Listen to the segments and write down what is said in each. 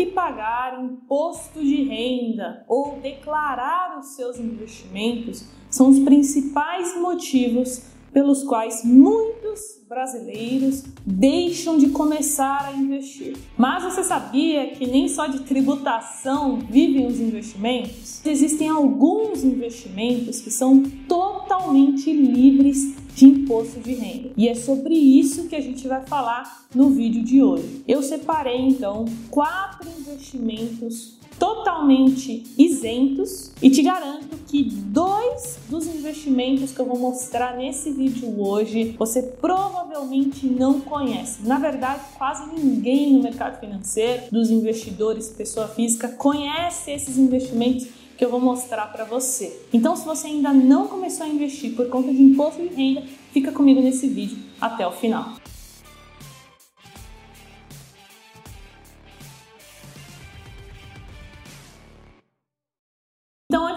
que pagar imposto de renda ou declarar os seus investimentos são os principais motivos pelos quais muitos brasileiros deixam de começar a investir. Mas você sabia que nem só de tributação vivem os investimentos? Existem alguns investimentos que são totalmente livres de imposto de renda. E é sobre isso que a gente vai falar no vídeo de hoje. Eu separei então quatro investimentos totalmente isentos e te garanto que dois dos investimentos que eu vou mostrar nesse vídeo hoje você provavelmente não conhece. Na verdade, quase ninguém no mercado financeiro, dos investidores, pessoa física, conhece esses investimentos que eu vou mostrar para você. Então, se você ainda não começou a investir por conta de imposto de renda, fica comigo nesse vídeo até o final.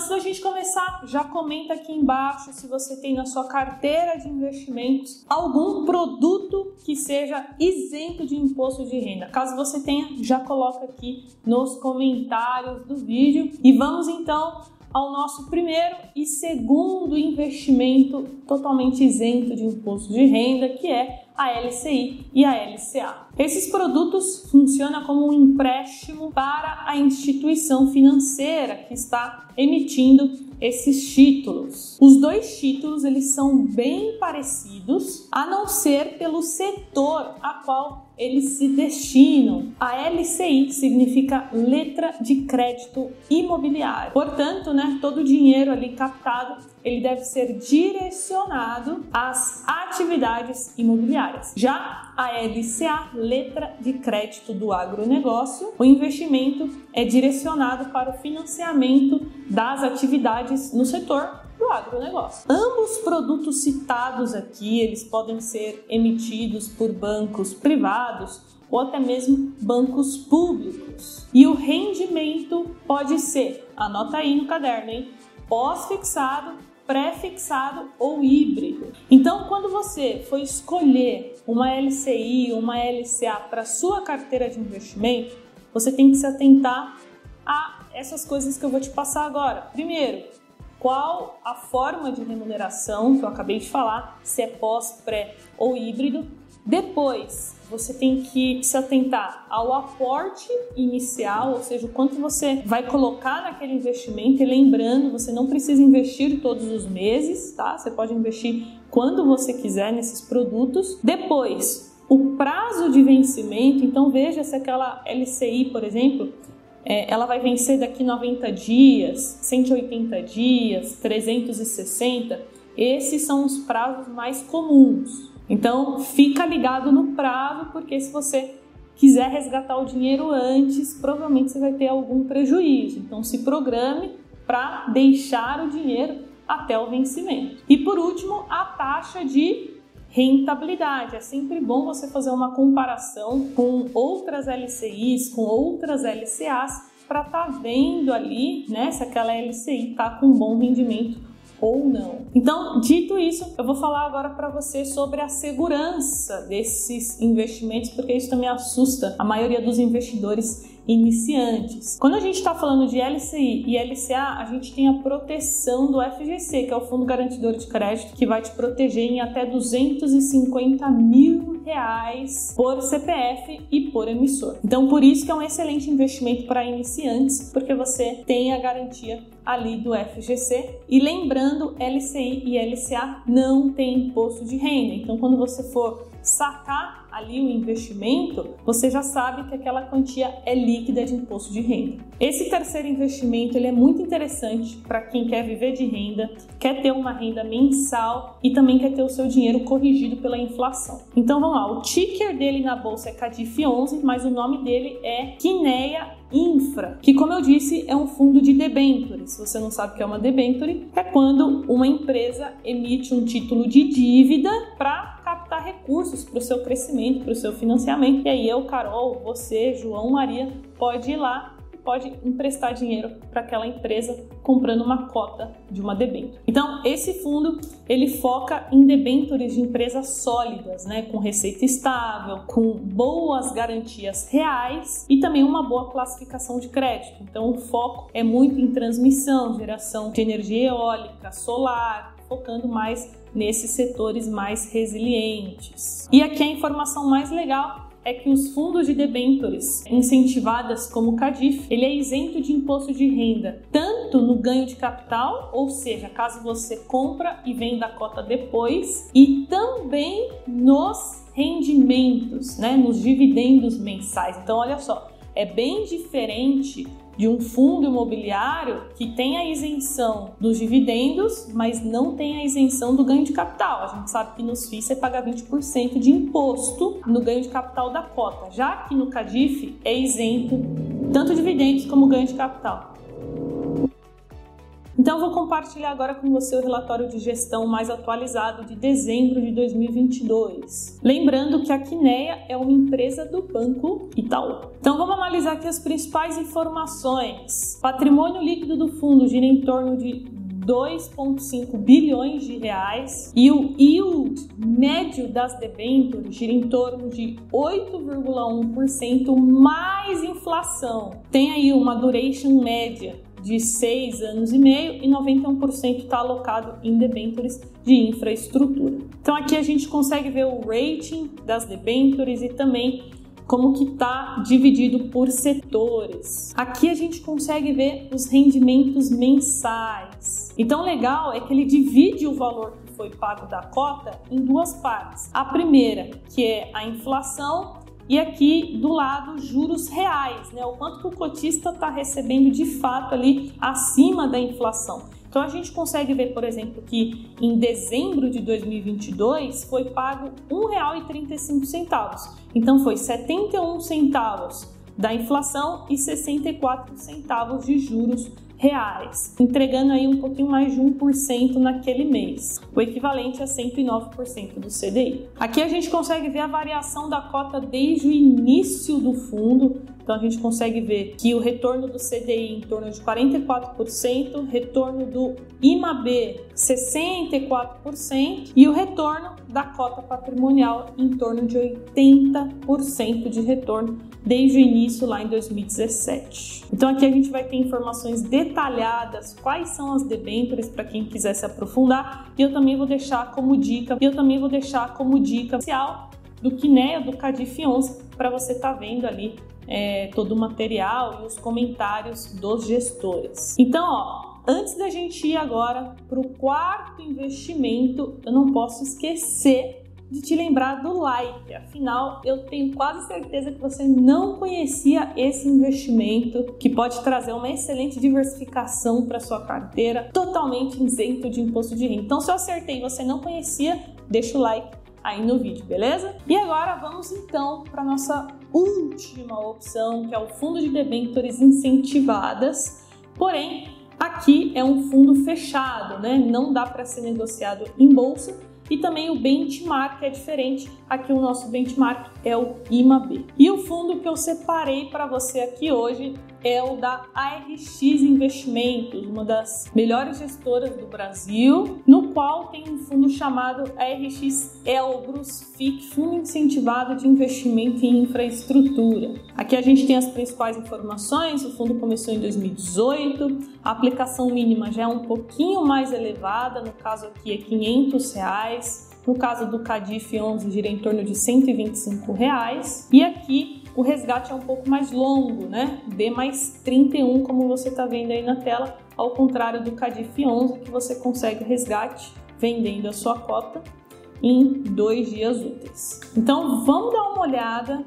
Antes da gente começar, já comenta aqui embaixo se você tem na sua carteira de investimentos algum produto que seja isento de imposto de renda. Caso você tenha, já coloca aqui nos comentários do vídeo. E vamos então ao nosso primeiro e segundo investimento totalmente isento de imposto de renda, que é a LCI e a LCA. Esses produtos funcionam como um empréstimo para a instituição financeira que está emitindo esses títulos. Os dois títulos eles são bem parecidos, a não ser pelo setor a qual eles se destinam. A LCI significa letra de crédito imobiliário. Portanto, né, todo o dinheiro ali captado ele deve ser direcionado às atividades imobiliárias. Já a LCA, letra de crédito do agronegócio, o investimento é direcionado para o financiamento das atividades no setor do agronegócio. Ambos produtos citados aqui, eles podem ser emitidos por bancos privados ou até mesmo bancos públicos. E o rendimento pode ser, anota aí no caderno, hein? Pós-fixado pré-fixado ou híbrido. Então, quando você for escolher uma LCI, uma LCA para sua carteira de investimento, você tem que se atentar a essas coisas que eu vou te passar agora. Primeiro, qual a forma de remuneração que eu acabei de falar, se é pós, pré ou híbrido. Depois, você tem que se atentar ao aporte inicial, ou seja, o quanto você vai colocar naquele investimento. E lembrando, você não precisa investir todos os meses, tá? Você pode investir quando você quiser nesses produtos. Depois, o prazo de vencimento. Então, veja se aquela LCI, por exemplo, é, ela vai vencer daqui 90 dias, 180 dias, 360. Esses são os prazos mais comuns. Então, fica ligado no prazo, porque se você quiser resgatar o dinheiro antes, provavelmente você vai ter algum prejuízo. Então, se programe para deixar o dinheiro até o vencimento. E por último, a taxa de rentabilidade. É sempre bom você fazer uma comparação com outras LCIs, com outras LCAs, para estar tá vendo ali né, se aquela LCI está com bom rendimento ou não. Então, dito isso, eu vou falar agora para você sobre a segurança desses investimentos, porque isso também assusta a maioria dos investidores iniciantes. Quando a gente está falando de LCI e LCA, a gente tem a proteção do FGC, que é o Fundo Garantidor de Crédito, que vai te proteger em até 250 mil reais por CPF e por emissor. Então, por isso que é um excelente investimento para iniciantes, porque você tem a garantia ali do FGC. E lembrando, LCI e LCA não tem imposto de renda. Então, quando você for sacar ali o investimento, você já sabe que aquela quantia é líquida de imposto de renda. Esse terceiro investimento ele é muito interessante para quem quer viver de renda, quer ter uma renda mensal e também quer ter o seu dinheiro corrigido pela inflação. Então vamos lá, o ticker dele na bolsa é CADIF 11, mas o nome dele é Kinea Infra, que como eu disse é um fundo de debenture. Se você não sabe o que é uma debenture, é quando uma empresa emite um título de dívida para recursos para o seu crescimento, para o seu financiamento. E aí eu, Carol, você, João, Maria, pode ir lá pode emprestar dinheiro para aquela empresa comprando uma cota de uma debênture. Então, esse fundo ele foca em debêntures de empresas sólidas, né, com receita estável, com boas garantias reais e também uma boa classificação de crédito. Então, o foco é muito em transmissão, geração de energia eólica, solar, focando mais nesses setores mais resilientes. E aqui a informação mais legal é que os fundos de debêntures incentivadas como o CADIF, ele é isento de imposto de renda, tanto no ganho de capital, ou seja, caso você compra e venda a cota depois, e também nos rendimentos, né, nos dividendos mensais. Então, olha só, é bem diferente de um fundo imobiliário que tem a isenção dos dividendos, mas não tem a isenção do ganho de capital. A gente sabe que nos FIIs você paga 20% de imposto no ganho de capital da cota, já que no CADIF é isento tanto dividendos como ganho de capital. Então, vou compartilhar agora com você o relatório de gestão mais atualizado de dezembro de 2022. Lembrando que a Quineia é uma empresa do Banco Itaú. Então, vamos analisar aqui as principais informações. Patrimônio líquido do fundo gira em torno de 2,5 bilhões de reais e o yield médio das debêntures gira em torno de 8,1% mais inflação. Tem aí uma duration média de 6 anos e meio e 91% está alocado em debêntures de infraestrutura. Então aqui a gente consegue ver o rating das debêntures e também como que está dividido por setores. Aqui a gente consegue ver os rendimentos mensais. Então legal é que ele divide o valor que foi pago da cota em duas partes. A primeira, que é a inflação, e aqui do lado juros reais, né? O quanto que o cotista está recebendo de fato ali acima da inflação. Então a gente consegue ver, por exemplo, que em dezembro de 2022 foi pago R$ 1,35. Então foi 71 centavos da inflação e 64 centavos de juros reais, entregando aí um pouquinho mais de 1% naquele mês, o equivalente a 109% do CDI. Aqui a gente consegue ver a variação da cota desde o início do fundo, então a gente consegue ver que o retorno do CDI em torno de 44%, retorno do IMAB 64% e o retorno da cota patrimonial em torno de 80% de retorno desde o início lá em 2017. Então aqui a gente vai ter informações detalhadas quais são as debêntures para quem quiser se aprofundar e eu também vou deixar como dica, eu também vou deixar como dica especial do Kinea do Cadif 11 para você estar tá vendo ali é, todo o material e os comentários dos gestores. Então, ó, antes da gente ir agora para o quarto investimento, eu não posso esquecer de te lembrar do like. Afinal, eu tenho quase certeza que você não conhecia esse investimento que pode trazer uma excelente diversificação para sua carteira, totalmente isento de imposto de renda. Então, se eu acertei e você não conhecia, deixa o like aí no vídeo, beleza? E agora vamos então para nossa última opção, que é o fundo de debêntures incentivadas. Porém, aqui é um fundo fechado, né? Não dá para ser negociado em bolsa e também o benchmark é diferente. Aqui o nosso benchmark é o IMAB. E o fundo que eu separei para você aqui hoje é o da ARX Investimentos, uma das melhores gestoras do Brasil, no qual tem um fundo chamado ARX Elbrus FIC, Fundo Incentivado de Investimento em Infraestrutura. Aqui a gente tem as principais informações, o fundo começou em 2018, a aplicação mínima já é um pouquinho mais elevada, no caso aqui é 500 reais, no caso do Cadif 11 gira em torno de 125 reais, e aqui o resgate é um pouco mais longo, né? D mais 31, como você está vendo aí na tela, ao contrário do Cadif 11, que você consegue o resgate vendendo a sua cota em dois dias úteis. Então vamos dar uma olhada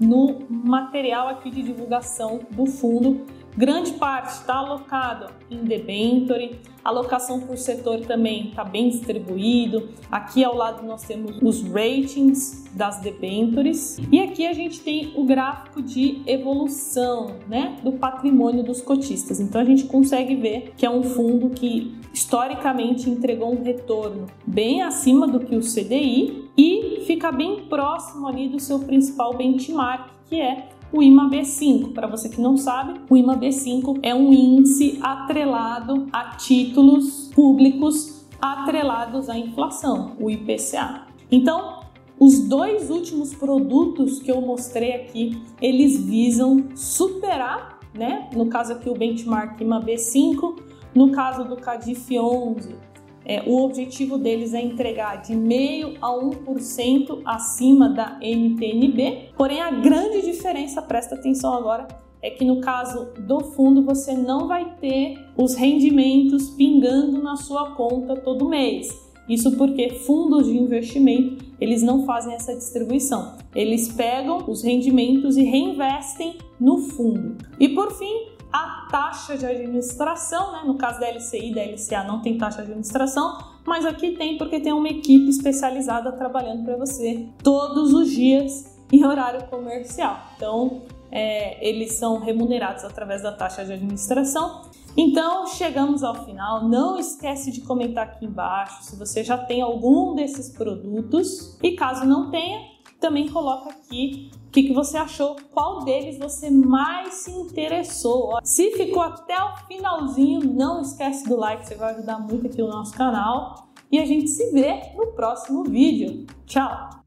no material aqui de divulgação do fundo Grande parte está alocado em debenture, alocação por setor também está bem distribuído. Aqui ao lado nós temos os ratings das debentures e aqui a gente tem o gráfico de evolução, né, do patrimônio dos cotistas. Então a gente consegue ver que é um fundo que historicamente entregou um retorno bem acima do que o CDI e fica bem próximo ali do seu principal benchmark, que é o IMAB5. Para você que não sabe, o IMAB5 é um índice atrelado a títulos públicos atrelados à inflação, o IPCA. Então, os dois últimos produtos que eu mostrei aqui, eles visam superar, né? No caso aqui o benchmark IMAB5, no caso do CADIF 11, é, o objetivo deles é entregar de meio a 1% acima da NTNB. Porém, a grande diferença, presta atenção agora, é que no caso do fundo você não vai ter os rendimentos pingando na sua conta todo mês. Isso porque fundos de investimento, eles não fazem essa distribuição. Eles pegam os rendimentos e reinvestem no fundo. E por fim, a taxa de administração, né? no caso da LCI e da LCA não tem taxa de administração, mas aqui tem porque tem uma equipe especializada trabalhando para você todos os dias em horário comercial. Então, é, eles são remunerados através da taxa de administração. Então, chegamos ao final. Não esquece de comentar aqui embaixo se você já tem algum desses produtos e caso não tenha, também coloca aqui o que, que você achou, qual deles você mais se interessou. Se ficou até o finalzinho, não esquece do like, você vai ajudar muito aqui o nosso canal. E a gente se vê no próximo vídeo. Tchau!